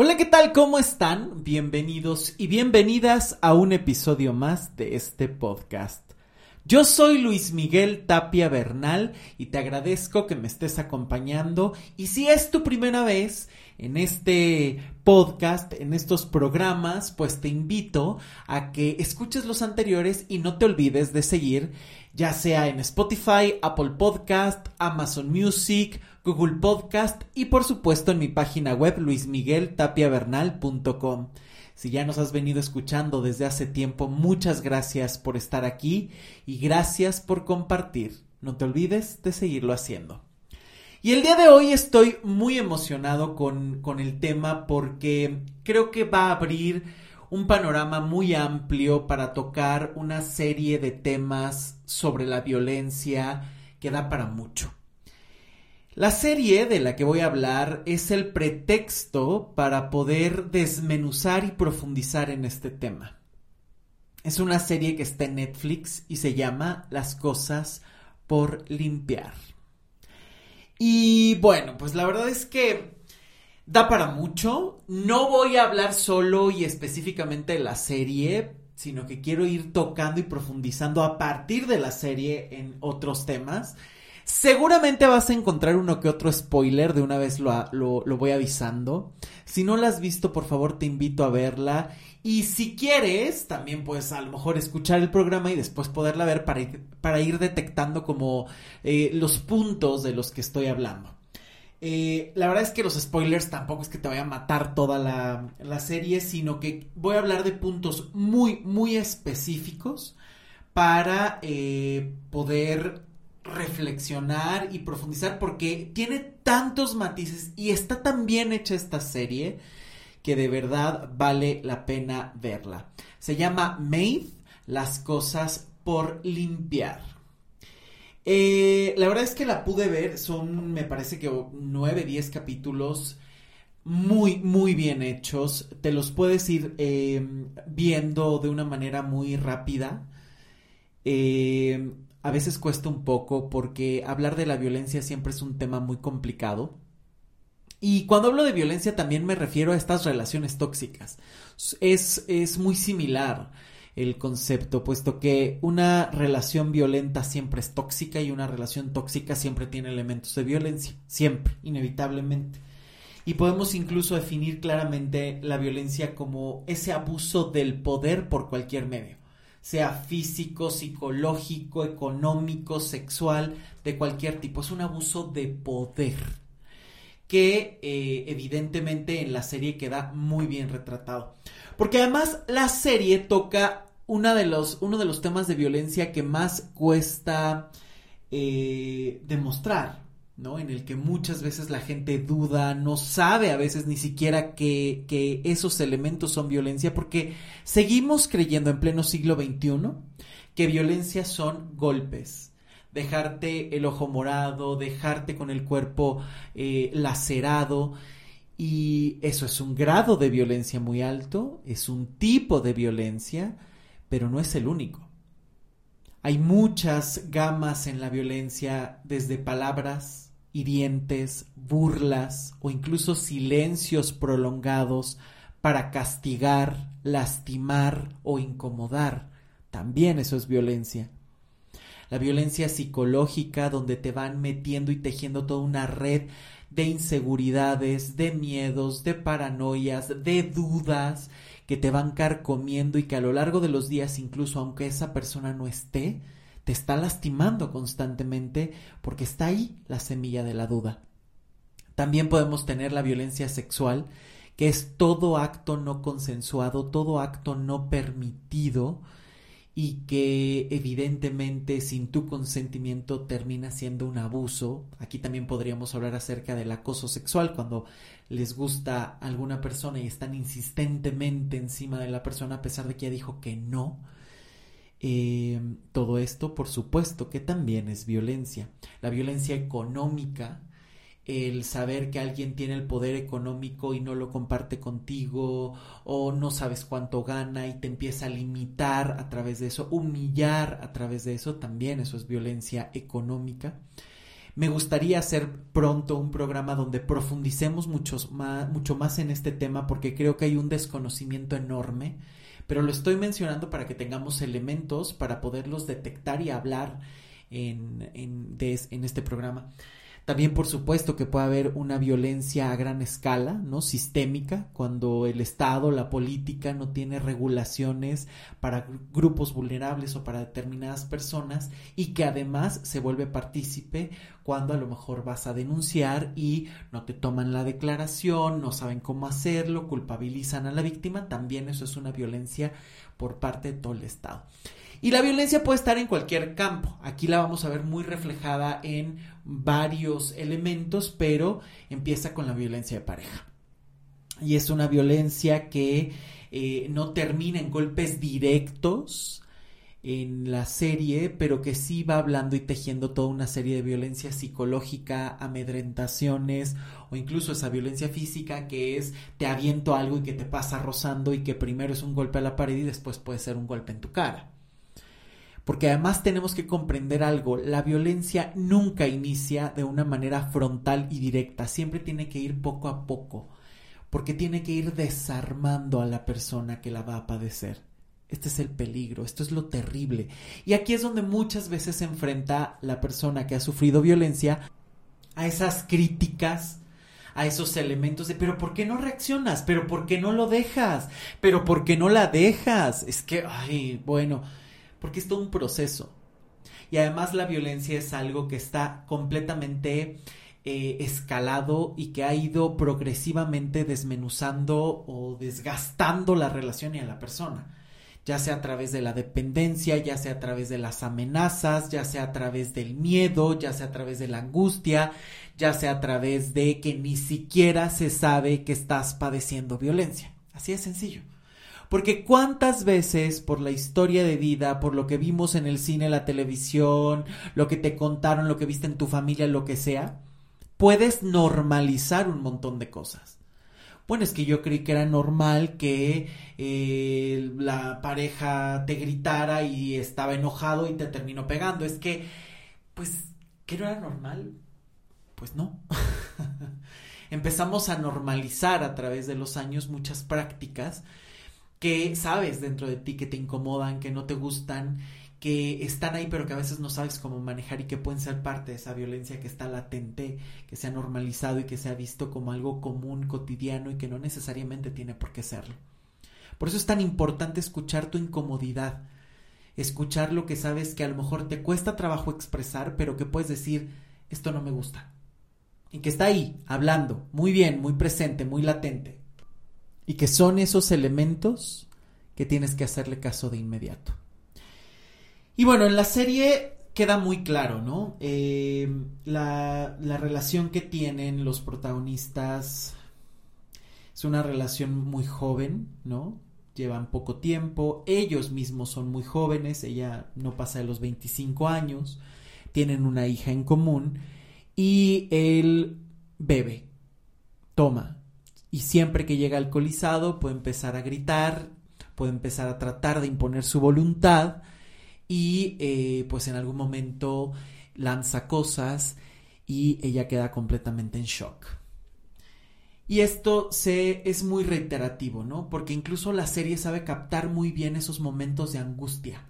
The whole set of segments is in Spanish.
Hola, ¿qué tal? ¿Cómo están? Bienvenidos y bienvenidas a un episodio más de este podcast. Yo soy Luis Miguel Tapia Bernal y te agradezco que me estés acompañando y si es tu primera vez en este podcast, en estos programas, pues te invito a que escuches los anteriores y no te olvides de seguir ya sea en Spotify, Apple Podcast, Amazon Music, Google Podcast y por supuesto en mi página web luismigueltapiavernal.com. Si ya nos has venido escuchando desde hace tiempo, muchas gracias por estar aquí y gracias por compartir. No te olvides de seguirlo haciendo. Y el día de hoy estoy muy emocionado con, con el tema porque creo que va a abrir un panorama muy amplio para tocar una serie de temas sobre la violencia que da para mucho. La serie de la que voy a hablar es el pretexto para poder desmenuzar y profundizar en este tema. Es una serie que está en Netflix y se llama Las cosas por limpiar. Y bueno, pues la verdad es que da para mucho. No voy a hablar solo y específicamente de la serie, sino que quiero ir tocando y profundizando a partir de la serie en otros temas. Seguramente vas a encontrar uno que otro spoiler, de una vez lo, lo, voy avisando. Si no la has visto, por favor te invito a verla. Y si quieres, también puedes a lo mejor escuchar el programa y después poderla ver para ir, para ir detectando como eh, los puntos de los que estoy hablando. Eh, la verdad es que los spoilers tampoco es que te vaya a matar toda la, la serie, sino que voy a hablar de puntos muy, muy específicos para eh, poder reflexionar y profundizar porque tiene tantos matices y está tan bien hecha esta serie que de verdad vale la pena verla. Se llama Made, las cosas por limpiar. Eh, la verdad es que la pude ver, son me parece que 9, 10 capítulos muy, muy bien hechos. Te los puedes ir eh, viendo de una manera muy rápida. Eh, a veces cuesta un poco porque hablar de la violencia siempre es un tema muy complicado. Y cuando hablo de violencia también me refiero a estas relaciones tóxicas. Es, es muy similar el concepto, puesto que una relación violenta siempre es tóxica y una relación tóxica siempre tiene elementos de violencia, siempre, inevitablemente. Y podemos incluso definir claramente la violencia como ese abuso del poder por cualquier medio sea físico, psicológico, económico, sexual, de cualquier tipo. Es un abuso de poder que eh, evidentemente en la serie queda muy bien retratado. Porque además la serie toca de los, uno de los temas de violencia que más cuesta eh, demostrar. ¿No? En el que muchas veces la gente duda, no sabe a veces ni siquiera que, que esos elementos son violencia, porque seguimos creyendo en pleno siglo XXI que violencia son golpes, dejarte el ojo morado, dejarte con el cuerpo eh, lacerado. Y eso es un grado de violencia muy alto, es un tipo de violencia, pero no es el único. Hay muchas gamas en la violencia, desde palabras, hirientes, burlas o incluso silencios prolongados para castigar, lastimar o incomodar. También eso es violencia. La violencia psicológica donde te van metiendo y tejiendo toda una red de inseguridades, de miedos, de paranoias, de dudas que te van carcomiendo y que a lo largo de los días, incluso aunque esa persona no esté, te está lastimando constantemente porque está ahí la semilla de la duda. También podemos tener la violencia sexual, que es todo acto no consensuado, todo acto no permitido y que evidentemente sin tu consentimiento termina siendo un abuso. Aquí también podríamos hablar acerca del acoso sexual, cuando les gusta a alguna persona y están insistentemente encima de la persona a pesar de que ya dijo que no eh, todo esto, por supuesto, que también es violencia. La violencia económica, el saber que alguien tiene el poder económico y no lo comparte contigo, o no sabes cuánto gana y te empieza a limitar a través de eso, humillar a través de eso, también eso es violencia económica. Me gustaría hacer pronto un programa donde profundicemos más, mucho más en este tema porque creo que hay un desconocimiento enorme, pero lo estoy mencionando para que tengamos elementos para poderlos detectar y hablar en, en, en este programa. También, por supuesto, que puede haber una violencia a gran escala, ¿no? Sistémica, cuando el Estado, la política no tiene regulaciones para grupos vulnerables o para determinadas personas y que además se vuelve partícipe cuando a lo mejor vas a denunciar y no te toman la declaración, no saben cómo hacerlo, culpabilizan a la víctima. También eso es una violencia por parte de todo el Estado. Y la violencia puede estar en cualquier campo. Aquí la vamos a ver muy reflejada en varios elementos, pero empieza con la violencia de pareja. Y es una violencia que eh, no termina en golpes directos en la serie, pero que sí va hablando y tejiendo toda una serie de violencia psicológica, amedrentaciones o incluso esa violencia física que es te aviento algo y que te pasa rozando y que primero es un golpe a la pared y después puede ser un golpe en tu cara. Porque además tenemos que comprender algo, la violencia nunca inicia de una manera frontal y directa, siempre tiene que ir poco a poco, porque tiene que ir desarmando a la persona que la va a padecer. Este es el peligro, esto es lo terrible. Y aquí es donde muchas veces se enfrenta la persona que ha sufrido violencia a esas críticas, a esos elementos de, pero ¿por qué no reaccionas? ¿Pero por qué no lo dejas? ¿Pero por qué no la dejas? Es que, ay, bueno, porque es todo un proceso. Y además la violencia es algo que está completamente eh, escalado y que ha ido progresivamente desmenuzando o desgastando la relación y a la persona ya sea a través de la dependencia, ya sea a través de las amenazas, ya sea a través del miedo, ya sea a través de la angustia, ya sea a través de que ni siquiera se sabe que estás padeciendo violencia. Así es sencillo. Porque cuántas veces por la historia de vida, por lo que vimos en el cine, la televisión, lo que te contaron, lo que viste en tu familia, lo que sea, puedes normalizar un montón de cosas. Bueno, es que yo creí que era normal que eh, la pareja te gritara y estaba enojado y te terminó pegando. Es que, pues, ¿que no era normal? Pues no. Empezamos a normalizar a través de los años muchas prácticas que sabes dentro de ti que te incomodan, que no te gustan, que están ahí pero que a veces no sabes cómo manejar y que pueden ser parte de esa violencia que está latente, que se ha normalizado y que se ha visto como algo común, cotidiano y que no necesariamente tiene por qué serlo. Por eso es tan importante escuchar tu incomodidad, escuchar lo que sabes que a lo mejor te cuesta trabajo expresar, pero que puedes decir, esto no me gusta. Y que está ahí, hablando, muy bien, muy presente, muy latente y que son esos elementos que tienes que hacerle caso de inmediato. Y bueno, en la serie queda muy claro, ¿no? Eh, la, la relación que tienen los protagonistas es una relación muy joven, ¿no? Llevan poco tiempo, ellos mismos son muy jóvenes, ella no pasa de los 25 años, tienen una hija en común y él bebe, toma, y siempre que llega alcoholizado puede empezar a gritar, puede empezar a tratar de imponer su voluntad y eh, pues en algún momento lanza cosas y ella queda completamente en shock. Y esto se, es muy reiterativo, ¿no? Porque incluso la serie sabe captar muy bien esos momentos de angustia.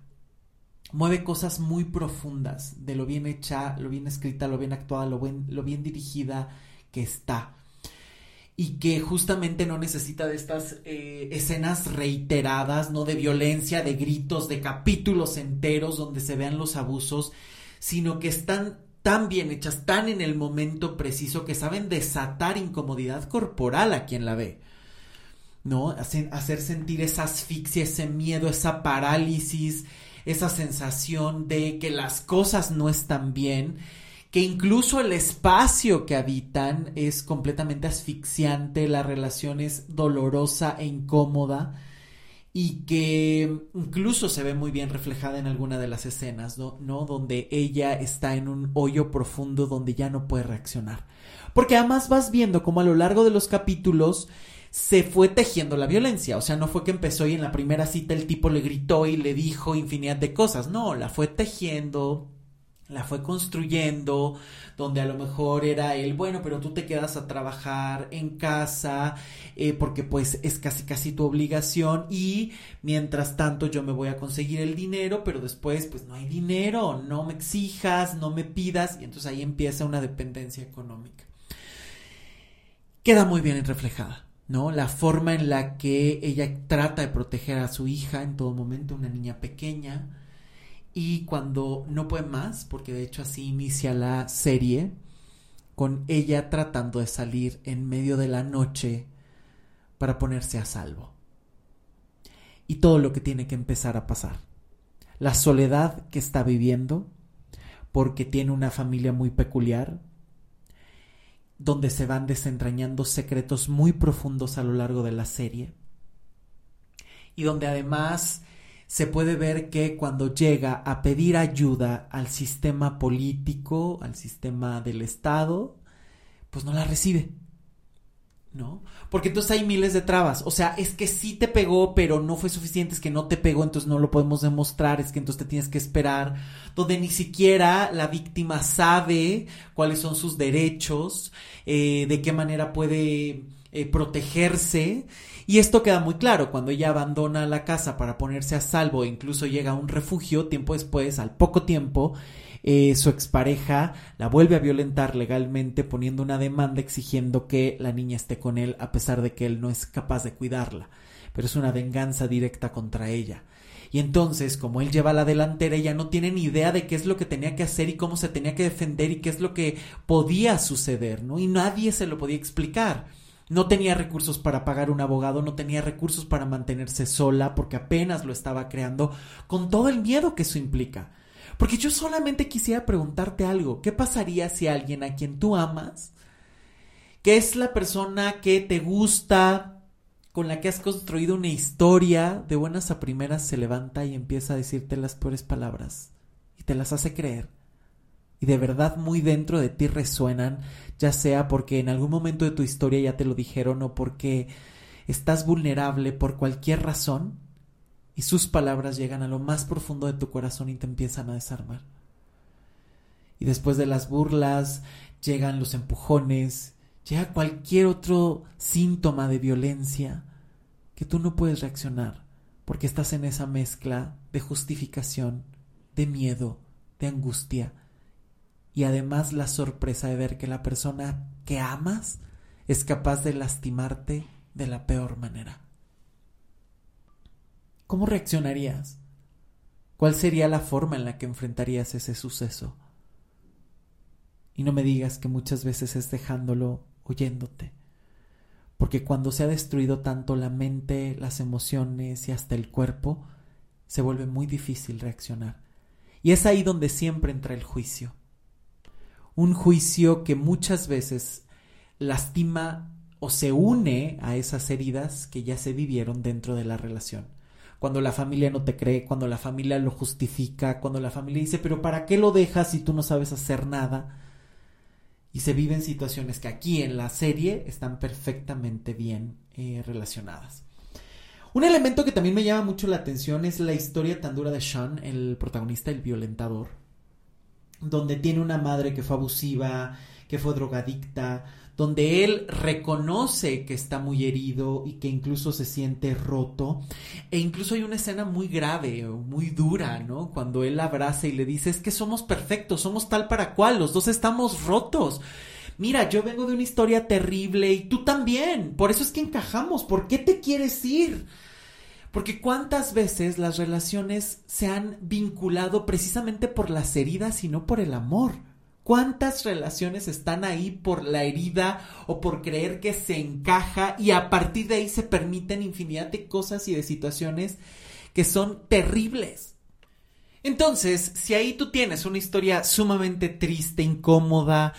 Mueve cosas muy profundas de lo bien hecha, lo bien escrita, lo bien actuada, lo lo bien dirigida que está y que justamente no necesita de estas eh, escenas reiteradas, no de violencia, de gritos, de capítulos enteros donde se vean los abusos, sino que están tan bien hechas, tan en el momento preciso que saben desatar incomodidad corporal a quien la ve. ¿No? Hacer sentir esa asfixia, ese miedo, esa parálisis, esa sensación de que las cosas no están bien que incluso el espacio que habitan es completamente asfixiante, la relación es dolorosa e incómoda y que incluso se ve muy bien reflejada en alguna de las escenas, ¿no? ¿no? Donde ella está en un hoyo profundo donde ya no puede reaccionar. Porque además vas viendo como a lo largo de los capítulos se fue tejiendo la violencia. O sea, no fue que empezó y en la primera cita el tipo le gritó y le dijo infinidad de cosas. No, la fue tejiendo la fue construyendo, donde a lo mejor era el, bueno, pero tú te quedas a trabajar en casa, eh, porque pues es casi casi tu obligación y mientras tanto yo me voy a conseguir el dinero, pero después pues no hay dinero, no me exijas, no me pidas, y entonces ahí empieza una dependencia económica. Queda muy bien reflejada. ¿no? La forma en la que ella trata de proteger a su hija en todo momento, una niña pequeña, y cuando no puede más, porque de hecho así inicia la serie, con ella tratando de salir en medio de la noche para ponerse a salvo. Y todo lo que tiene que empezar a pasar. La soledad que está viviendo, porque tiene una familia muy peculiar, donde se van desentrañando secretos muy profundos a lo largo de la serie, y donde además se puede ver que cuando llega a pedir ayuda al sistema político, al sistema del Estado, pues no la recibe. ¿No? Porque entonces hay miles de trabas. O sea, es que sí te pegó, pero no fue suficiente, es que no te pegó, entonces no lo podemos demostrar, es que entonces te tienes que esperar, donde ni siquiera la víctima sabe cuáles son sus derechos, eh, de qué manera puede eh, protegerse y esto queda muy claro cuando ella abandona la casa para ponerse a salvo e incluso llega a un refugio, tiempo después, al poco tiempo, eh, su expareja la vuelve a violentar legalmente poniendo una demanda exigiendo que la niña esté con él a pesar de que él no es capaz de cuidarla. Pero es una venganza directa contra ella. Y entonces, como él lleva la delantera, ella no tiene ni idea de qué es lo que tenía que hacer y cómo se tenía que defender y qué es lo que podía suceder, ¿no? Y nadie se lo podía explicar. No tenía recursos para pagar un abogado, no tenía recursos para mantenerse sola porque apenas lo estaba creando, con todo el miedo que eso implica. Porque yo solamente quisiera preguntarte algo, ¿qué pasaría si alguien a quien tú amas, que es la persona que te gusta, con la que has construido una historia, de buenas a primeras se levanta y empieza a decirte las peores palabras y te las hace creer? Y de verdad muy dentro de ti resuenan, ya sea porque en algún momento de tu historia ya te lo dijeron o porque estás vulnerable por cualquier razón y sus palabras llegan a lo más profundo de tu corazón y te empiezan a desarmar. Y después de las burlas llegan los empujones, llega cualquier otro síntoma de violencia que tú no puedes reaccionar porque estás en esa mezcla de justificación, de miedo, de angustia, y además la sorpresa de ver que la persona que amas es capaz de lastimarte de la peor manera. ¿Cómo reaccionarías? ¿Cuál sería la forma en la que enfrentarías ese suceso? Y no me digas que muchas veces es dejándolo oyéndote, porque cuando se ha destruido tanto la mente, las emociones y hasta el cuerpo, se vuelve muy difícil reaccionar. Y es ahí donde siempre entra el juicio un juicio que muchas veces lastima o se une a esas heridas que ya se vivieron dentro de la relación. Cuando la familia no te cree, cuando la familia lo justifica, cuando la familia dice, pero ¿para qué lo dejas si tú no sabes hacer nada? Y se viven situaciones que aquí en la serie están perfectamente bien eh, relacionadas. Un elemento que también me llama mucho la atención es la historia tan dura de Sean, el protagonista, el violentador donde tiene una madre que fue abusiva, que fue drogadicta, donde él reconoce que está muy herido y que incluso se siente roto. E incluso hay una escena muy grave, muy dura, ¿no? Cuando él abraza y le dice, es que somos perfectos, somos tal para cual, los dos estamos rotos. Mira, yo vengo de una historia terrible y tú también, por eso es que encajamos, ¿por qué te quieres ir? Porque cuántas veces las relaciones se han vinculado precisamente por las heridas y no por el amor. ¿Cuántas relaciones están ahí por la herida o por creer que se encaja y a partir de ahí se permiten infinidad de cosas y de situaciones que son terribles? Entonces, si ahí tú tienes una historia sumamente triste, incómoda,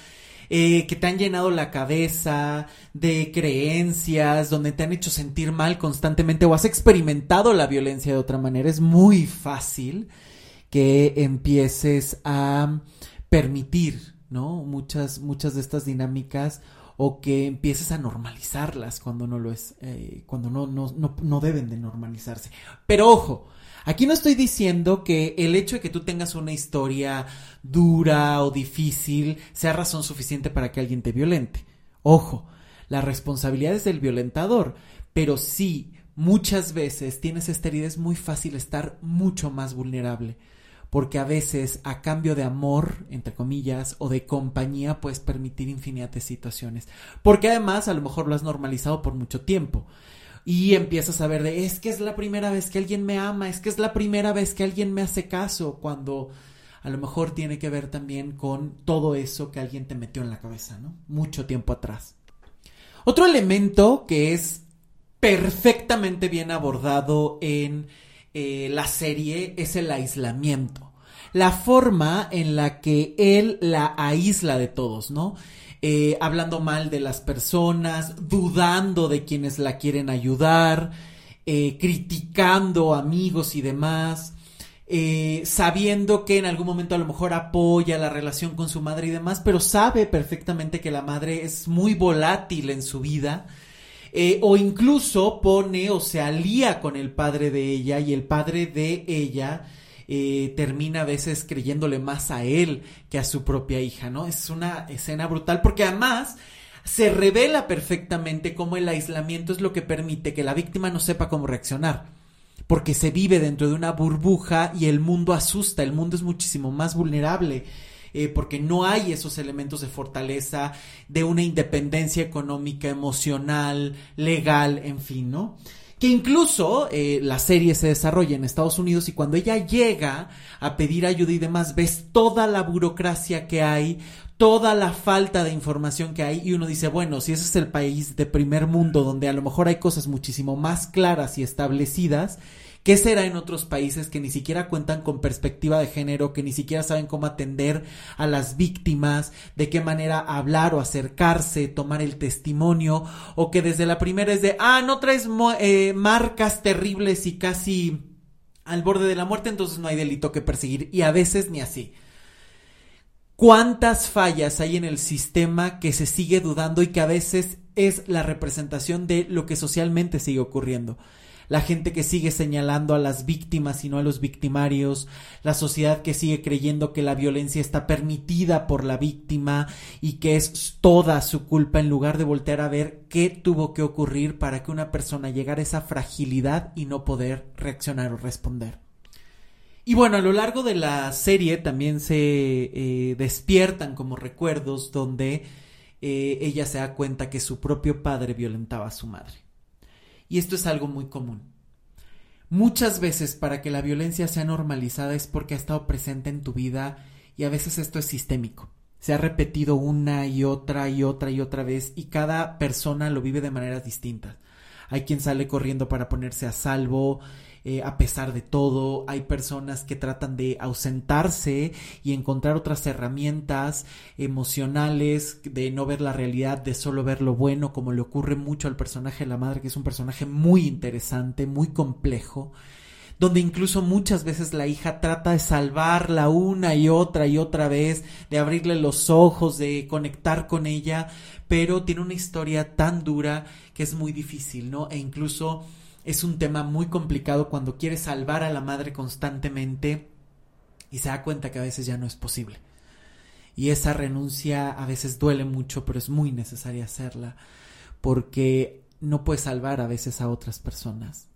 eh, que te han llenado la cabeza de creencias, donde te han hecho sentir mal constantemente o has experimentado la violencia de otra manera, es muy fácil que empieces a permitir, ¿no? Muchas, muchas de estas dinámicas o que empieces a normalizarlas cuando no lo es, eh, cuando no, no, no, no deben de normalizarse. Pero ojo, Aquí no estoy diciendo que el hecho de que tú tengas una historia dura o difícil sea razón suficiente para que alguien te violente. Ojo, la responsabilidad es del violentador, pero sí, muchas veces tienes esta es muy fácil estar mucho más vulnerable porque a veces a cambio de amor, entre comillas, o de compañía puedes permitir infinidad de situaciones, porque además a lo mejor lo has normalizado por mucho tiempo y empiezas a ver de es que es la primera vez que alguien me ama, es que es la primera vez que alguien me hace caso, cuando a lo mejor tiene que ver también con todo eso que alguien te metió en la cabeza, ¿no? Mucho tiempo atrás. Otro elemento que es perfectamente bien abordado en eh, la serie es el aislamiento. La forma en la que él la aísla de todos, ¿no? Eh, hablando mal de las personas, dudando de quienes la quieren ayudar, eh, criticando amigos y demás, sabiendo que en algún momento a lo mejor apoya la relación con su madre y demás, pero sabe perfectamente que la madre es muy volátil en su vida eh, o incluso pone o se alía con el padre de ella y el padre de ella eh, termina a veces creyéndole más a él que a su propia hija, ¿no? Es una escena brutal porque además se revela perfectamente cómo el aislamiento es lo que permite que la víctima no sepa cómo reaccionar. Porque se vive dentro de una burbuja y el mundo asusta, el mundo es muchísimo más vulnerable eh, porque no hay esos elementos de fortaleza, de una independencia económica, emocional, legal, en fin, ¿no? Que incluso eh, la serie se desarrolla en Estados Unidos y cuando ella llega a pedir ayuda y demás, ves toda la burocracia que hay, toda la falta de información que hay y uno dice, bueno, si ese es el país de primer mundo donde a lo mejor hay cosas muchísimo más claras y establecidas, ¿Qué será en otros países que ni siquiera cuentan con perspectiva de género, que ni siquiera saben cómo atender a las víctimas, de qué manera hablar o acercarse, tomar el testimonio, o que desde la primera es de, ah, no traes eh, marcas terribles y casi al borde de la muerte, entonces no hay delito que perseguir, y a veces ni así. ¿Cuántas fallas hay en el sistema que se sigue dudando y que a veces es la representación de lo que socialmente sigue ocurriendo? La gente que sigue señalando a las víctimas y no a los victimarios, la sociedad que sigue creyendo que la violencia está permitida por la víctima y que es toda su culpa en lugar de voltear a ver qué tuvo que ocurrir para que una persona llegara a esa fragilidad y no poder reaccionar o responder. Y bueno, a lo largo de la serie también se eh, despiertan como recuerdos donde eh, ella se da cuenta que su propio padre violentaba a su madre. Y esto es algo muy común. Muchas veces para que la violencia sea normalizada es porque ha estado presente en tu vida y a veces esto es sistémico. Se ha repetido una y otra y otra y otra vez y cada persona lo vive de maneras distintas. Hay quien sale corriendo para ponerse a salvo, eh, a pesar de todo. Hay personas que tratan de ausentarse y encontrar otras herramientas emocionales, de no ver la realidad, de solo ver lo bueno, como le ocurre mucho al personaje de la madre, que es un personaje muy interesante, muy complejo donde incluso muchas veces la hija trata de salvarla una y otra y otra vez, de abrirle los ojos, de conectar con ella, pero tiene una historia tan dura que es muy difícil, ¿no? E incluso es un tema muy complicado cuando quiere salvar a la madre constantemente y se da cuenta que a veces ya no es posible. Y esa renuncia a veces duele mucho, pero es muy necesaria hacerla porque no puede salvar a veces a otras personas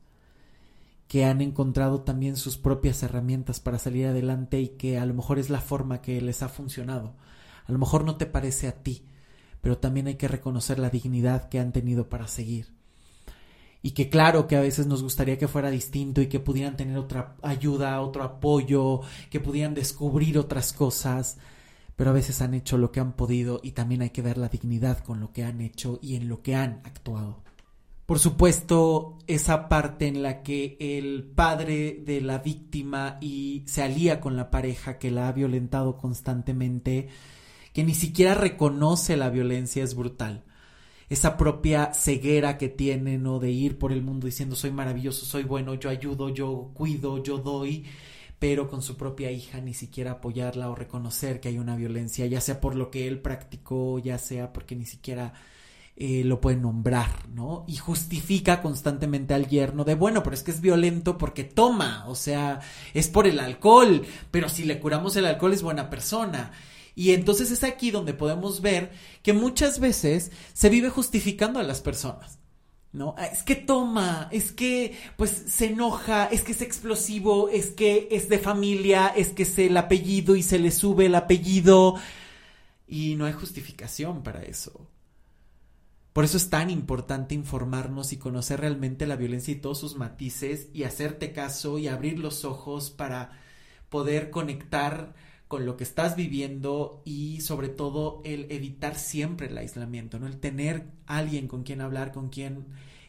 que han encontrado también sus propias herramientas para salir adelante y que a lo mejor es la forma que les ha funcionado. A lo mejor no te parece a ti, pero también hay que reconocer la dignidad que han tenido para seguir y que claro que a veces nos gustaría que fuera distinto y que pudieran tener otra ayuda, otro apoyo, que pudieran descubrir otras cosas, pero a veces han hecho lo que han podido y también hay que ver la dignidad con lo que han hecho y en lo que han actuado. Por supuesto, esa parte en la que el padre de la víctima y se alía con la pareja que la ha violentado constantemente, que ni siquiera reconoce la violencia es brutal esa propia ceguera que tiene, ¿no? De ir por el mundo diciendo soy maravilloso, soy bueno, yo ayudo, yo cuido, yo doy, pero con su propia hija ni siquiera apoyarla o reconocer que hay una violencia, ya sea por lo que él practicó, ya sea porque ni siquiera eh, lo puede nombrar, ¿no? Y justifica constantemente al yerno de, bueno, pero es que es violento porque toma, o sea, es por el alcohol, pero si le curamos el alcohol es buena persona. Y entonces es aquí donde podemos ver que muchas veces se vive justificando a las personas. ¿no? Ah, es que toma, es que pues se enoja, es que es explosivo, es que es de familia, es que es el apellido y se le sube el apellido y no hay justificación para eso. Por eso es tan importante informarnos y conocer realmente la violencia y todos sus matices y hacerte caso y abrir los ojos para poder conectar con lo que estás viviendo y sobre todo el evitar siempre el aislamiento, ¿no? El tener alguien con quien hablar, con quien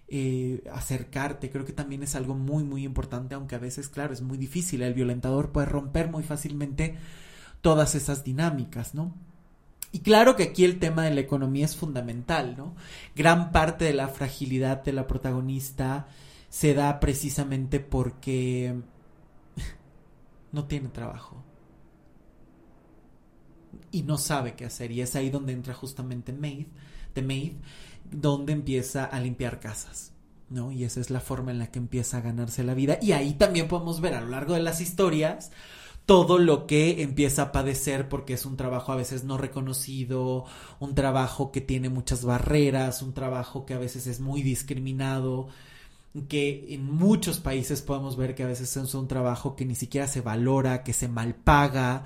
eh, acercarte, creo que también es algo muy, muy importante, aunque a veces, claro, es muy difícil. El violentador puede romper muy fácilmente todas esas dinámicas, ¿no? Y claro que aquí el tema de la economía es fundamental, ¿no? Gran parte de la fragilidad de la protagonista se da precisamente porque no tiene trabajo y no sabe qué hacer. Y es ahí donde entra justamente Maid, The Maid, donde empieza a limpiar casas. ¿no? Y esa es la forma en la que empieza a ganarse la vida. Y ahí también podemos ver a lo largo de las historias todo lo que empieza a padecer porque es un trabajo a veces no reconocido, un trabajo que tiene muchas barreras, un trabajo que a veces es muy discriminado, que en muchos países podemos ver que a veces es un trabajo que ni siquiera se valora, que se malpaga,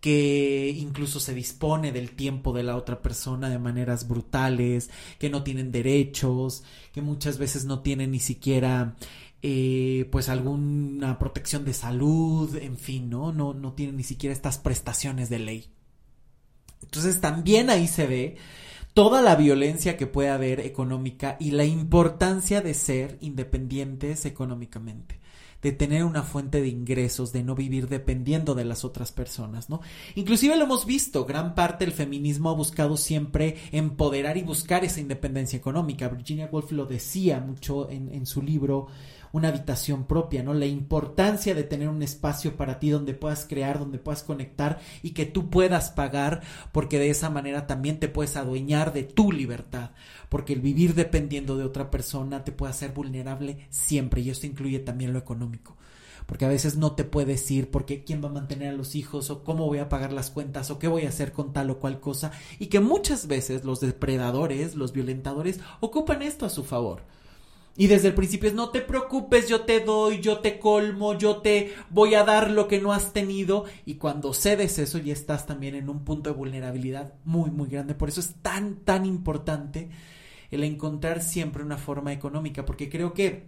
que incluso se dispone del tiempo de la otra persona de maneras brutales, que no tienen derechos, que muchas veces no tienen ni siquiera eh, pues alguna protección de salud, en fin, ¿no? ¿no? No tienen ni siquiera estas prestaciones de ley. Entonces también ahí se ve toda la violencia que puede haber económica y la importancia de ser independientes económicamente de tener una fuente de ingresos, de no vivir dependiendo de las otras personas, ¿no? Inclusive lo hemos visto, gran parte del feminismo ha buscado siempre empoderar y buscar esa independencia económica. Virginia Woolf lo decía mucho en, en su libro una habitación propia, ¿no? La importancia de tener un espacio para ti donde puedas crear, donde puedas conectar y que tú puedas pagar, porque de esa manera también te puedes adueñar de tu libertad, porque el vivir dependiendo de otra persona te puede hacer vulnerable siempre y esto incluye también lo económico porque a veces no te puedes ir porque quién va a mantener a los hijos o cómo voy a pagar las cuentas o qué voy a hacer con tal o cual cosa y que muchas veces los depredadores, los violentadores ocupan esto a su favor. Y desde el principio es no te preocupes, yo te doy, yo te colmo, yo te voy a dar lo que no has tenido. Y cuando cedes eso ya estás también en un punto de vulnerabilidad muy, muy grande. Por eso es tan, tan importante el encontrar siempre una forma económica, porque creo que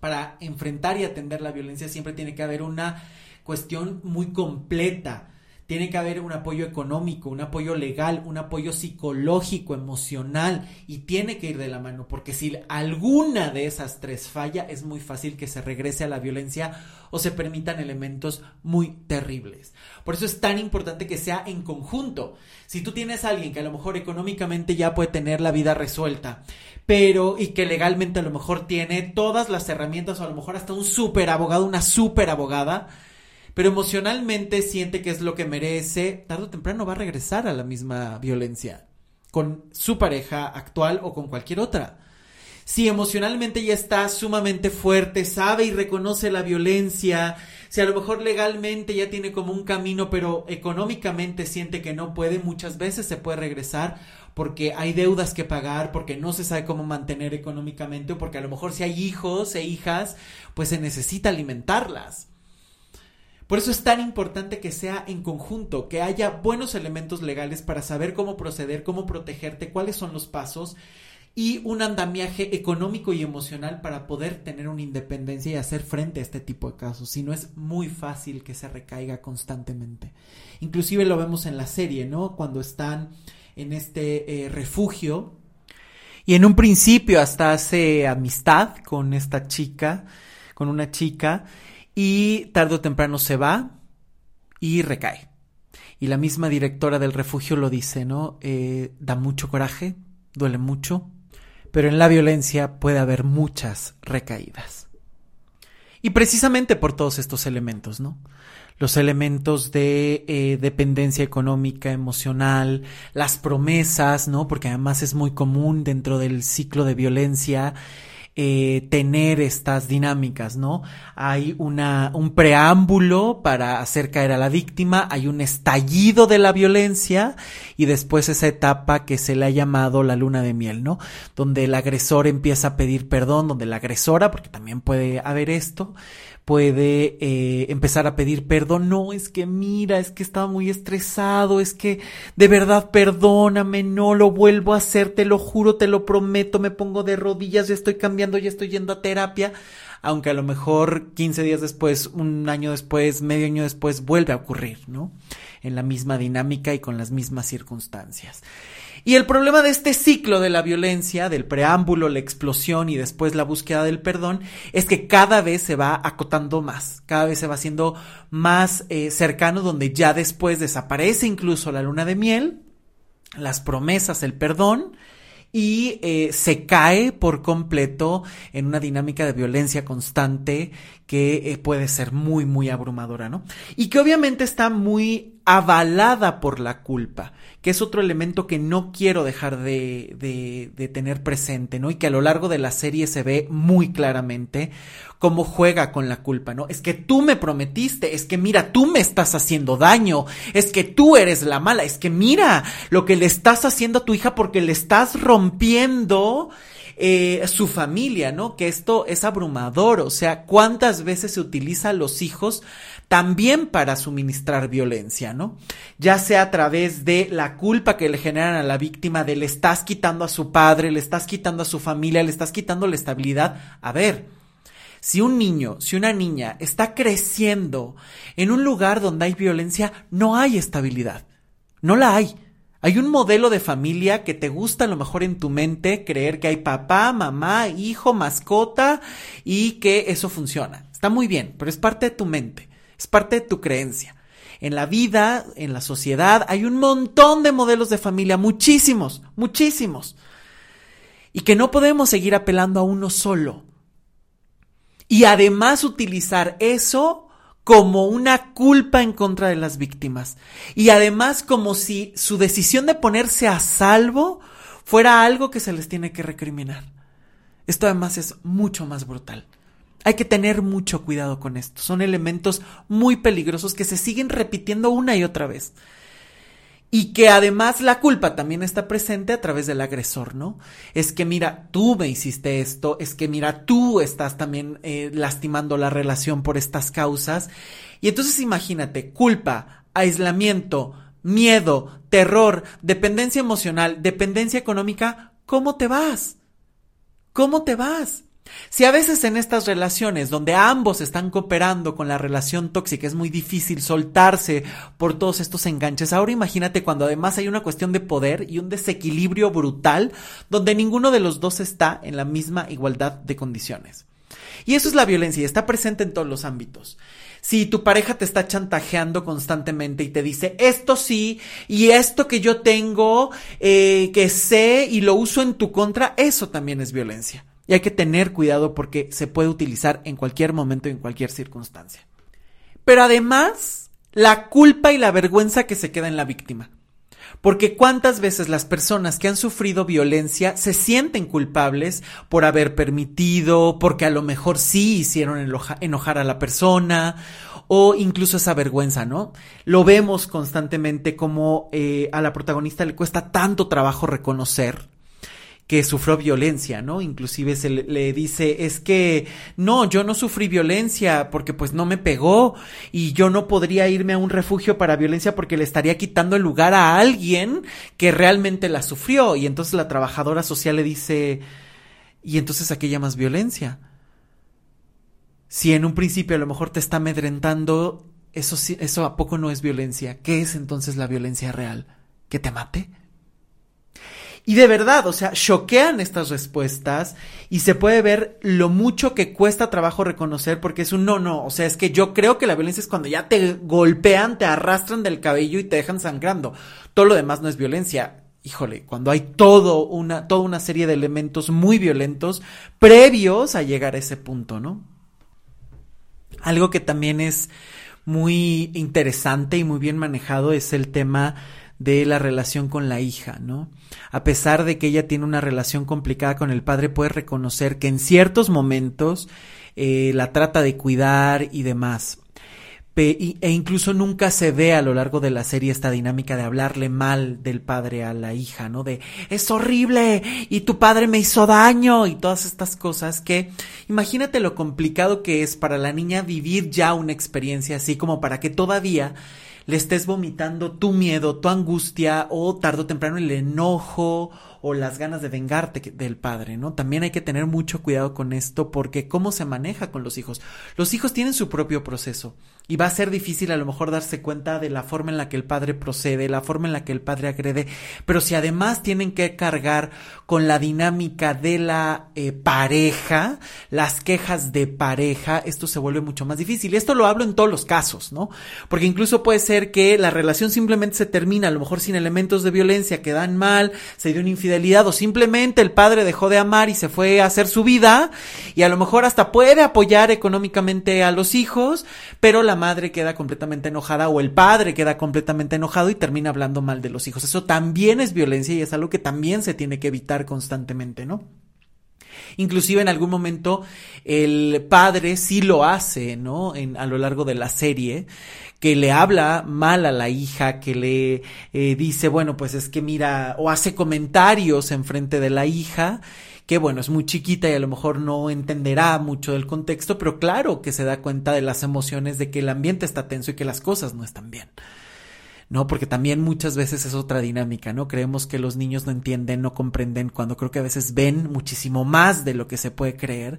para enfrentar y atender la violencia siempre tiene que haber una cuestión muy completa tiene que haber un apoyo económico, un apoyo legal, un apoyo psicológico, emocional y tiene que ir de la mano porque si alguna de esas tres falla es muy fácil que se regrese a la violencia o se permitan elementos muy terribles. Por eso es tan importante que sea en conjunto. Si tú tienes a alguien que a lo mejor económicamente ya puede tener la vida resuelta, pero y que legalmente a lo mejor tiene todas las herramientas o a lo mejor hasta un súper abogado, una súper abogada, pero emocionalmente siente que es lo que merece, tarde o temprano va a regresar a la misma violencia con su pareja actual o con cualquier otra. Si emocionalmente ya está sumamente fuerte, sabe y reconoce la violencia, si a lo mejor legalmente ya tiene como un camino, pero económicamente siente que no puede, muchas veces se puede regresar porque hay deudas que pagar, porque no se sabe cómo mantener económicamente, o porque a lo mejor si hay hijos e hijas, pues se necesita alimentarlas. Por eso es tan importante que sea en conjunto, que haya buenos elementos legales para saber cómo proceder, cómo protegerte, cuáles son los pasos y un andamiaje económico y emocional para poder tener una independencia y hacer frente a este tipo de casos. Si no es muy fácil que se recaiga constantemente. Inclusive lo vemos en la serie, ¿no? Cuando están en este eh, refugio y en un principio hasta hace amistad con esta chica, con una chica y tarde o temprano se va y recae. Y la misma directora del refugio lo dice, ¿no? Eh, da mucho coraje, duele mucho, pero en la violencia puede haber muchas recaídas. Y precisamente por todos estos elementos, ¿no? Los elementos de eh, dependencia económica, emocional, las promesas, ¿no? Porque además es muy común dentro del ciclo de violencia eh, tener estas dinámicas, ¿no? Hay una, un preámbulo para hacer caer a la víctima, hay un estallido de la violencia y después esa etapa que se le ha llamado la luna de miel, ¿no? Donde el agresor empieza a pedir perdón, donde la agresora, porque también puede haber esto, puede eh, empezar a pedir perdón. No, es que mira, es que estaba muy estresado, es que de verdad perdóname, no lo vuelvo a hacer, te lo juro, te lo prometo, me pongo de rodillas, ya estoy cambiando, ya estoy yendo a terapia. Aunque a lo mejor 15 días después, un año después, medio año después, vuelve a ocurrir, ¿no? En la misma dinámica y con las mismas circunstancias. Y el problema de este ciclo de la violencia, del preámbulo, la explosión y después la búsqueda del perdón, es que cada vez se va acotando más, cada vez se va haciendo más eh, cercano, donde ya después desaparece incluso la luna de miel, las promesas, el perdón, y eh, se cae por completo en una dinámica de violencia constante que eh, puede ser muy, muy abrumadora, ¿no? Y que obviamente está muy avalada por la culpa, que es otro elemento que no quiero dejar de, tener presente, ¿no? Y que a lo largo de la serie se ve muy claramente cómo juega con la culpa, ¿no? Es que tú me prometiste, es que mira, tú me estás haciendo daño, es que tú eres la mala, es que mira lo que le estás haciendo a tu hija porque le estás rompiendo eh, su familia, ¿no? Que esto es abrumador, o sea, cuántas veces se utiliza a los hijos también para suministrar violencia, ¿no? Ya sea a través de la culpa que le generan a la víctima de le estás quitando a su padre, le estás quitando a su familia, le estás quitando la estabilidad. A ver, si un niño, si una niña está creciendo en un lugar donde hay violencia, no hay estabilidad. No la hay. Hay un modelo de familia que te gusta a lo mejor en tu mente creer que hay papá, mamá, hijo, mascota y que eso funciona. Está muy bien, pero es parte de tu mente, es parte de tu creencia. En la vida, en la sociedad, hay un montón de modelos de familia, muchísimos, muchísimos. Y que no podemos seguir apelando a uno solo. Y además utilizar eso como una culpa en contra de las víctimas. Y además como si su decisión de ponerse a salvo fuera algo que se les tiene que recriminar. Esto además es mucho más brutal. Hay que tener mucho cuidado con esto. Son elementos muy peligrosos que se siguen repitiendo una y otra vez y que además la culpa también está presente a través del agresor, ¿no? Es que mira, tú me hiciste esto, es que mira, tú estás también eh, lastimando la relación por estas causas. Y entonces imagínate, culpa, aislamiento, miedo, terror, dependencia emocional, dependencia económica, ¿cómo te vas? ¿Cómo te vas? Si a veces en estas relaciones donde ambos están cooperando con la relación tóxica es muy difícil soltarse por todos estos enganches, ahora imagínate cuando además hay una cuestión de poder y un desequilibrio brutal donde ninguno de los dos está en la misma igualdad de condiciones. Y eso es la violencia y está presente en todos los ámbitos. Si tu pareja te está chantajeando constantemente y te dice esto sí y esto que yo tengo, eh, que sé y lo uso en tu contra, eso también es violencia. Y hay que tener cuidado porque se puede utilizar en cualquier momento y en cualquier circunstancia. Pero además, la culpa y la vergüenza que se queda en la víctima. Porque cuántas veces las personas que han sufrido violencia se sienten culpables por haber permitido, porque a lo mejor sí hicieron enojar a la persona, o incluso esa vergüenza, ¿no? Lo vemos constantemente como eh, a la protagonista le cuesta tanto trabajo reconocer que sufrió violencia, ¿no? Inclusive se le, dice, es que no, yo no sufrí violencia porque pues no me pegó y yo no podría irme a un refugio para violencia porque le estaría quitando el lugar a alguien que realmente la sufrió. Y entonces la trabajadora social le dice, ¿y entonces a qué llamas violencia? Si en un principio a lo mejor te está amedrentando, eso, eso a poco no es violencia. ¿Qué es entonces la violencia real? ¿Que te mate? Y de verdad, o sea, choquean estas respuestas y se puede ver lo mucho que cuesta trabajo reconocer porque es un no, no, o sea, es que yo creo que la violencia es cuando ya te golpean, te arrastran del cabello y te dejan sangrando. Todo lo demás no es violencia. Híjole, cuando hay todo una, toda una serie de elementos muy violentos previos a llegar a ese punto, ¿no? Algo que también es muy interesante y muy bien manejado es el tema de la relación con la hija, ¿no? A pesar de que ella tiene una relación complicada con el padre, puede reconocer que en ciertos momentos eh, la trata de cuidar y demás. e incluso nunca se ve a lo largo de la serie esta dinámica de hablarle mal del padre a la hija, ¿no? De es horrible y tu padre me hizo daño y todas estas cosas que imagínate lo complicado que es para la niña vivir ya una experiencia así como para que todavía le estés vomitando tu miedo, tu angustia o tarde o temprano el enojo o las ganas de vengarte del padre, ¿no? También hay que tener mucho cuidado con esto porque cómo se maneja con los hijos. Los hijos tienen su propio proceso y va a ser difícil a lo mejor darse cuenta de la forma en la que el padre procede, la forma en la que el padre agrede, pero si además tienen que cargar con la dinámica de la eh, pareja, las quejas de pareja, esto se vuelve mucho más difícil. Y esto lo hablo en todos los casos, ¿no? Porque incluso puede ser que la relación simplemente se termina, a lo mejor sin elementos de violencia, que dan mal, se dio una infidelidad o simplemente el padre dejó de amar y se fue a hacer su vida y a lo mejor hasta puede apoyar económicamente a los hijos, pero la madre queda completamente enojada o el padre queda completamente enojado y termina hablando mal de los hijos. Eso también es violencia y es algo que también se tiene que evitar constantemente, ¿no? Inclusive en algún momento el padre sí lo hace, ¿no? En, a lo largo de la serie, que le habla mal a la hija, que le eh, dice, bueno, pues es que mira, o hace comentarios en frente de la hija, que bueno, es muy chiquita y a lo mejor no entenderá mucho del contexto, pero claro que se da cuenta de las emociones de que el ambiente está tenso y que las cosas no están bien. ¿No? Porque también muchas veces es otra dinámica, ¿no? Creemos que los niños no entienden, no comprenden, cuando creo que a veces ven muchísimo más de lo que se puede creer,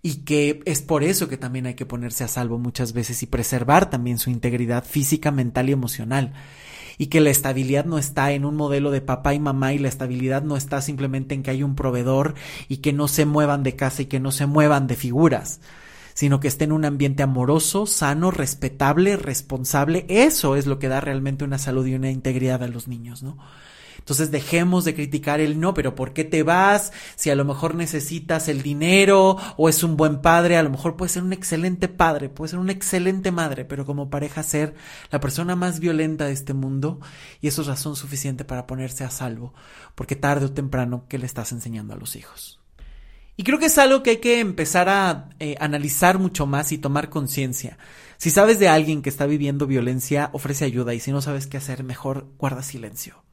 y que es por eso que también hay que ponerse a salvo muchas veces y preservar también su integridad física, mental y emocional. Y que la estabilidad no está en un modelo de papá y mamá y la estabilidad no está simplemente en que hay un proveedor y que no se muevan de casa y que no se muevan de figuras, sino que esté en un ambiente amoroso, sano, respetable, responsable. Eso es lo que da realmente una salud y una integridad a los niños, ¿no? Entonces dejemos de criticar el no, pero ¿por qué te vas? Si a lo mejor necesitas el dinero o es un buen padre, a lo mejor puede ser un excelente padre, puede ser una excelente madre, pero como pareja ser la persona más violenta de este mundo y eso es razón suficiente para ponerse a salvo, porque tarde o temprano, ¿qué le estás enseñando a los hijos? Y creo que es algo que hay que empezar a eh, analizar mucho más y tomar conciencia. Si sabes de alguien que está viviendo violencia, ofrece ayuda y si no sabes qué hacer, mejor guarda silencio.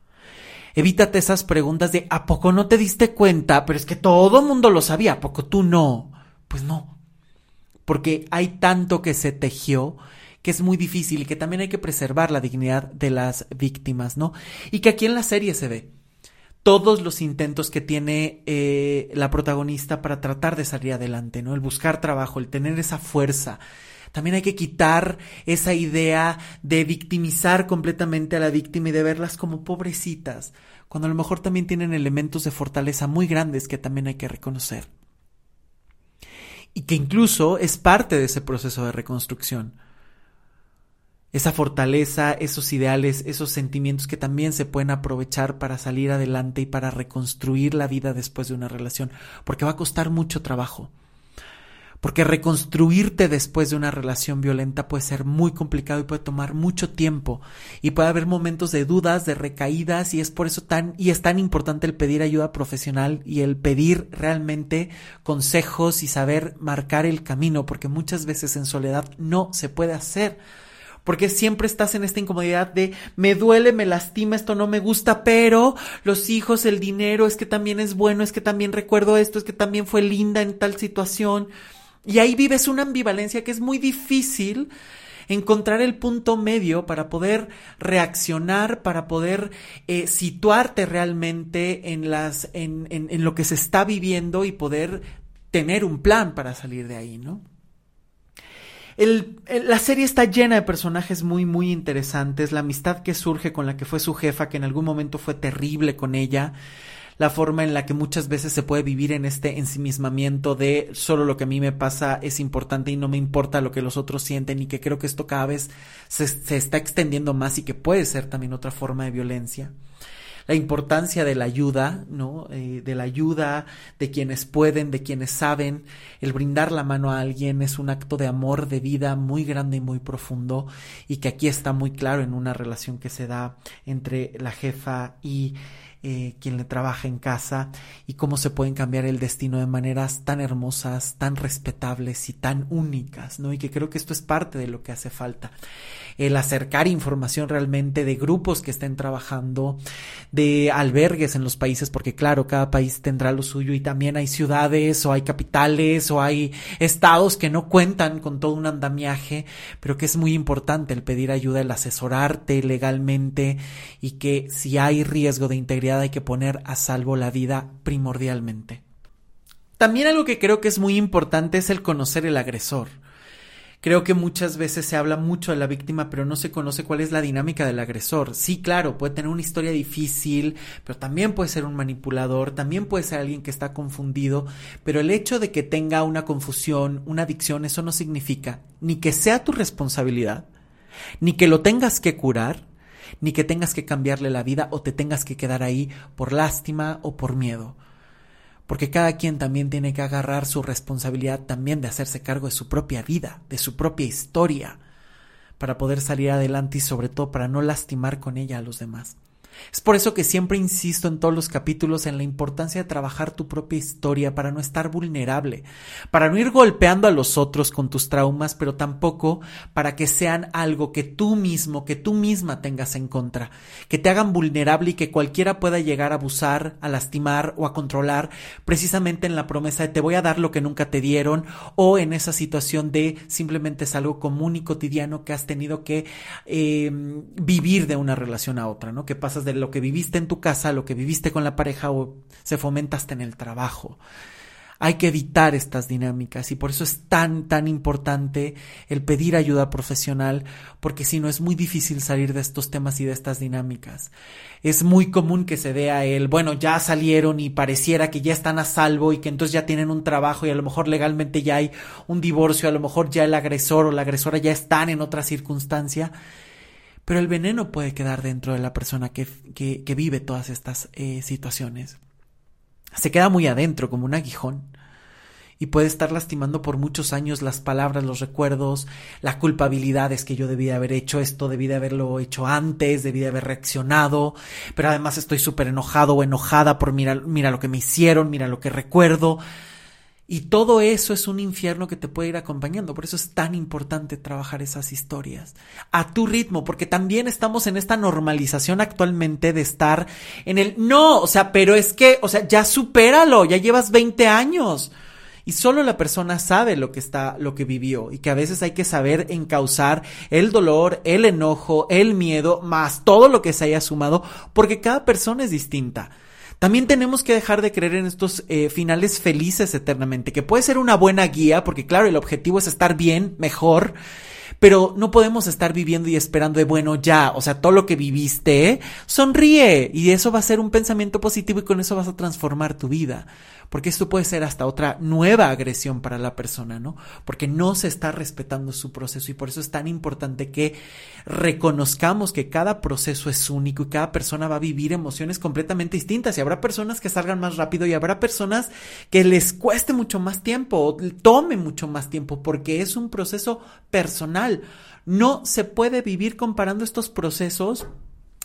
Evítate esas preguntas de ¿a poco no te diste cuenta? Pero es que todo mundo lo sabía, ¿a poco tú no? Pues no. Porque hay tanto que se tejió que es muy difícil y que también hay que preservar la dignidad de las víctimas, ¿no? Y que aquí en la serie se ve todos los intentos que tiene eh, la protagonista para tratar de salir adelante, ¿no? El buscar trabajo, el tener esa fuerza, también hay que quitar esa idea de victimizar completamente a la víctima y de verlas como pobrecitas, cuando a lo mejor también tienen elementos de fortaleza muy grandes que también hay que reconocer. Y que incluso es parte de ese proceso de reconstrucción. Esa fortaleza, esos ideales, esos sentimientos que también se pueden aprovechar para salir adelante y para reconstruir la vida después de una relación, porque va a costar mucho trabajo. Porque reconstruirte después de una relación violenta puede ser muy complicado y puede tomar mucho tiempo y puede haber momentos de dudas, de recaídas y es por eso tan y es tan importante el pedir ayuda profesional y el pedir realmente consejos y saber marcar el camino porque muchas veces en soledad no se puede hacer porque siempre estás en esta incomodidad de me duele, me lastima, esto no me gusta, pero los hijos, el dinero, es que también es bueno, es que también recuerdo esto, es que también fue linda en tal situación. Y ahí vives una ambivalencia que es muy difícil encontrar el punto medio para poder reaccionar, para poder eh, situarte realmente en, las, en, en, lo que se está viviendo y poder tener un plan para salir de ahí, ¿no? El, la serie está llena de personajes muy, muy interesantes. La amistad que surge con la que fue su jefa, que en algún momento fue terrible con ella la forma en la que muchas veces se puede vivir en este ensimismamiento de solo lo que a mí me pasa es importante y no me importa lo que los otros sienten y que creo que esto cada vez se está extendiendo más y que puede ser también otra forma de violencia. La importancia de la ayuda, ¿no? Eh, de la ayuda de quienes pueden, de quienes saben. El brindar la mano a alguien es un acto de amor, de vida muy grande y muy profundo y que aquí está muy claro en una relación que se da entre la jefa y eh, quien le trabaja en casa y cómo se pueden cambiar el destino de maneras tan hermosas, tan respetables y tan únicas, ¿no? Y que creo que esto es parte de lo que hace falta. El acercar información realmente de grupos que estén trabajando, de albergues en los países, porque claro, cada país tendrá lo suyo y también hay ciudades o hay capitales o hay estados que no cuentan con todo un andamiaje, pero que es muy importante el pedir ayuda, el asesorarte legalmente y que si hay riesgo de integridad hay que poner a salvo la vida primordialmente. También algo que creo que es muy importante es el conocer el agresor. Creo que muchas veces se habla mucho de la víctima, pero no se conoce cuál es la dinámica del agresor. Sí, claro, puede tener una historia difícil, pero también puede ser un manipulador, también puede ser alguien que está confundido, pero el hecho de que tenga una confusión, una adicción, eso no significa ni que sea tu responsabilidad, ni que lo tengas que curar, ni que tengas que cambiarle la vida o te tengas que quedar ahí por lástima o por miedo. Porque cada quien también tiene que agarrar su responsabilidad también de hacerse cargo de su propia vida, de su propia historia, para poder salir adelante y sobre todo para no lastimar con ella a los demás. Es por eso que siempre insisto en todos los capítulos en la importancia de trabajar tu propia historia para no estar vulnerable, para no ir golpeando a los otros con tus traumas, pero tampoco para que sean algo que tú mismo, que tú misma tengas en contra, que te hagan vulnerable y que cualquiera pueda llegar a abusar, a lastimar o a controlar, precisamente en la promesa de te voy a dar lo que nunca te dieron o en esa situación de simplemente es algo común y cotidiano que has tenido que eh, vivir de una relación a otra, ¿no? Que pasas de lo que viviste en tu casa, lo que viviste con la pareja o se fomenta hasta en el trabajo. Hay que evitar estas dinámicas y por eso es tan, tan importante el pedir ayuda profesional, porque si no es muy difícil salir de estos temas y de estas dinámicas. Es muy común que se vea el, bueno, ya salieron y pareciera que ya están a salvo y que entonces ya tienen un trabajo y a lo mejor legalmente ya hay un divorcio, a lo mejor ya el agresor o la agresora ya están en otra circunstancia pero el veneno puede quedar dentro de la persona que, que, vive todas estas eh, situaciones. Se queda muy adentro, como un aguijón, y puede estar lastimando por muchos años las palabras, los recuerdos, la culpabilidad es que yo debí haber hecho esto, debí de haberlo hecho antes, debí de haber reaccionado, pero además estoy súper enojado o enojada por mira, mira lo que me hicieron, mira lo que recuerdo. Y todo eso es un infierno que te puede ir acompañando. Por eso es tan importante trabajar esas historias a tu ritmo, porque también estamos en esta normalización actualmente de estar en el no, o sea, pero es que, o sea, ya supéralo, ya llevas 20 años. Y solo la persona sabe lo que está, lo que vivió, y que a veces hay que saber encauzar el dolor, el enojo, el miedo, más todo lo que se haya sumado, porque cada persona es distinta. También tenemos que dejar de creer en estos eh, finales felices eternamente, que puede ser una buena guía, porque claro, el objetivo es estar bien, mejor, pero no podemos estar viviendo y esperando de bueno ya, o sea, todo lo que viviste, sonríe y eso va a ser un pensamiento positivo y con eso vas a transformar tu vida porque esto puede ser hasta otra nueva agresión para la persona, ¿no? Porque no se está respetando su proceso y por eso es tan importante que reconozcamos que cada proceso es único y cada persona va a vivir emociones completamente distintas y habrá personas que salgan más rápido y habrá personas que les cueste mucho más tiempo o tome mucho más tiempo porque es un proceso personal. No se puede vivir comparando estos procesos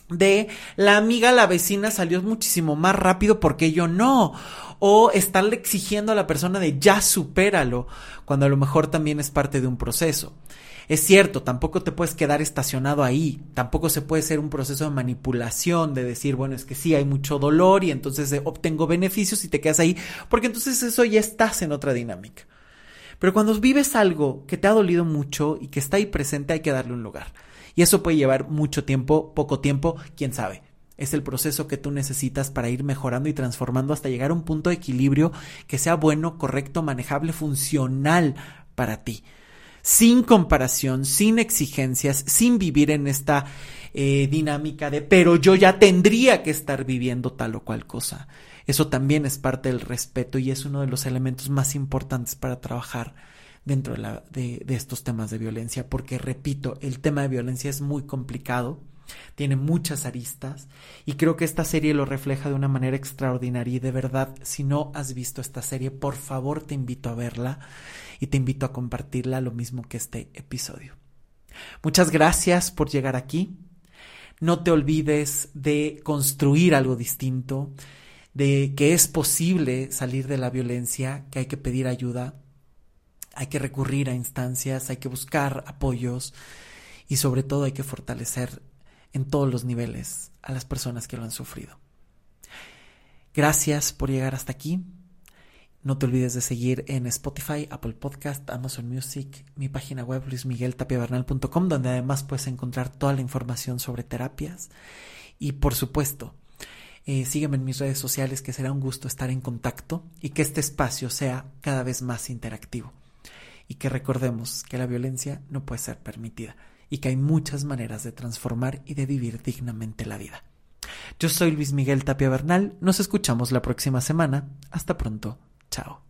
de la amiga, la vecina salió muchísimo más rápido porque yo no. O estarle exigiendo a la persona de ya supéralo, cuando a lo mejor también es parte de un proceso. Es cierto, tampoco te puedes quedar estacionado ahí, tampoco se puede ser un proceso de manipulación, de decir, bueno, es que sí, hay mucho dolor y entonces eh, obtengo beneficios y te quedas ahí, porque entonces eso ya estás en otra dinámica. Pero cuando vives algo que te ha dolido mucho y que está ahí presente, hay que darle un lugar. Y eso puede llevar mucho tiempo, poco tiempo, quién sabe. Es el proceso que tú necesitas para ir mejorando y transformando hasta llegar a un punto de equilibrio que sea bueno, correcto, manejable, funcional para ti. Sin comparación, sin exigencias, sin vivir en esta eh, dinámica de pero yo ya tendría que estar viviendo tal o cual cosa. Eso también es parte del respeto y es uno de los elementos más importantes para trabajar dentro de, de, estos temas de violencia, porque repito, el tema de violencia es muy complicado tiene muchas aristas y creo que esta serie lo refleja de una manera extraordinaria y de verdad, si no has visto esta serie, por favor te invito a verla y te invito a compartirla lo mismo que este episodio. Muchas gracias por llegar aquí. No te olvides de construir algo distinto, de que es posible salir de la violencia, que hay que pedir ayuda, hay que recurrir a instancias, hay que buscar apoyos y sobre todo hay que fortalecer en todos los niveles a las personas que lo han sufrido. Gracias por llegar hasta aquí. No te olvides de seguir en Spotify, Apple Podcast, Amazon Music, mi página web luismigueltapiavernal.com, donde además puedes encontrar toda la información sobre terapias. Y por supuesto, eh, sígueme en mis redes sociales, que será un gusto estar en contacto y que este espacio sea cada vez más interactivo. Y que recordemos que la violencia no puede ser permitida y que hay muchas maneras de transformar y de vivir dignamente la vida. Yo soy Luis Miguel Tapia Bernal, nos escuchamos la próxima semana. Hasta pronto, chao.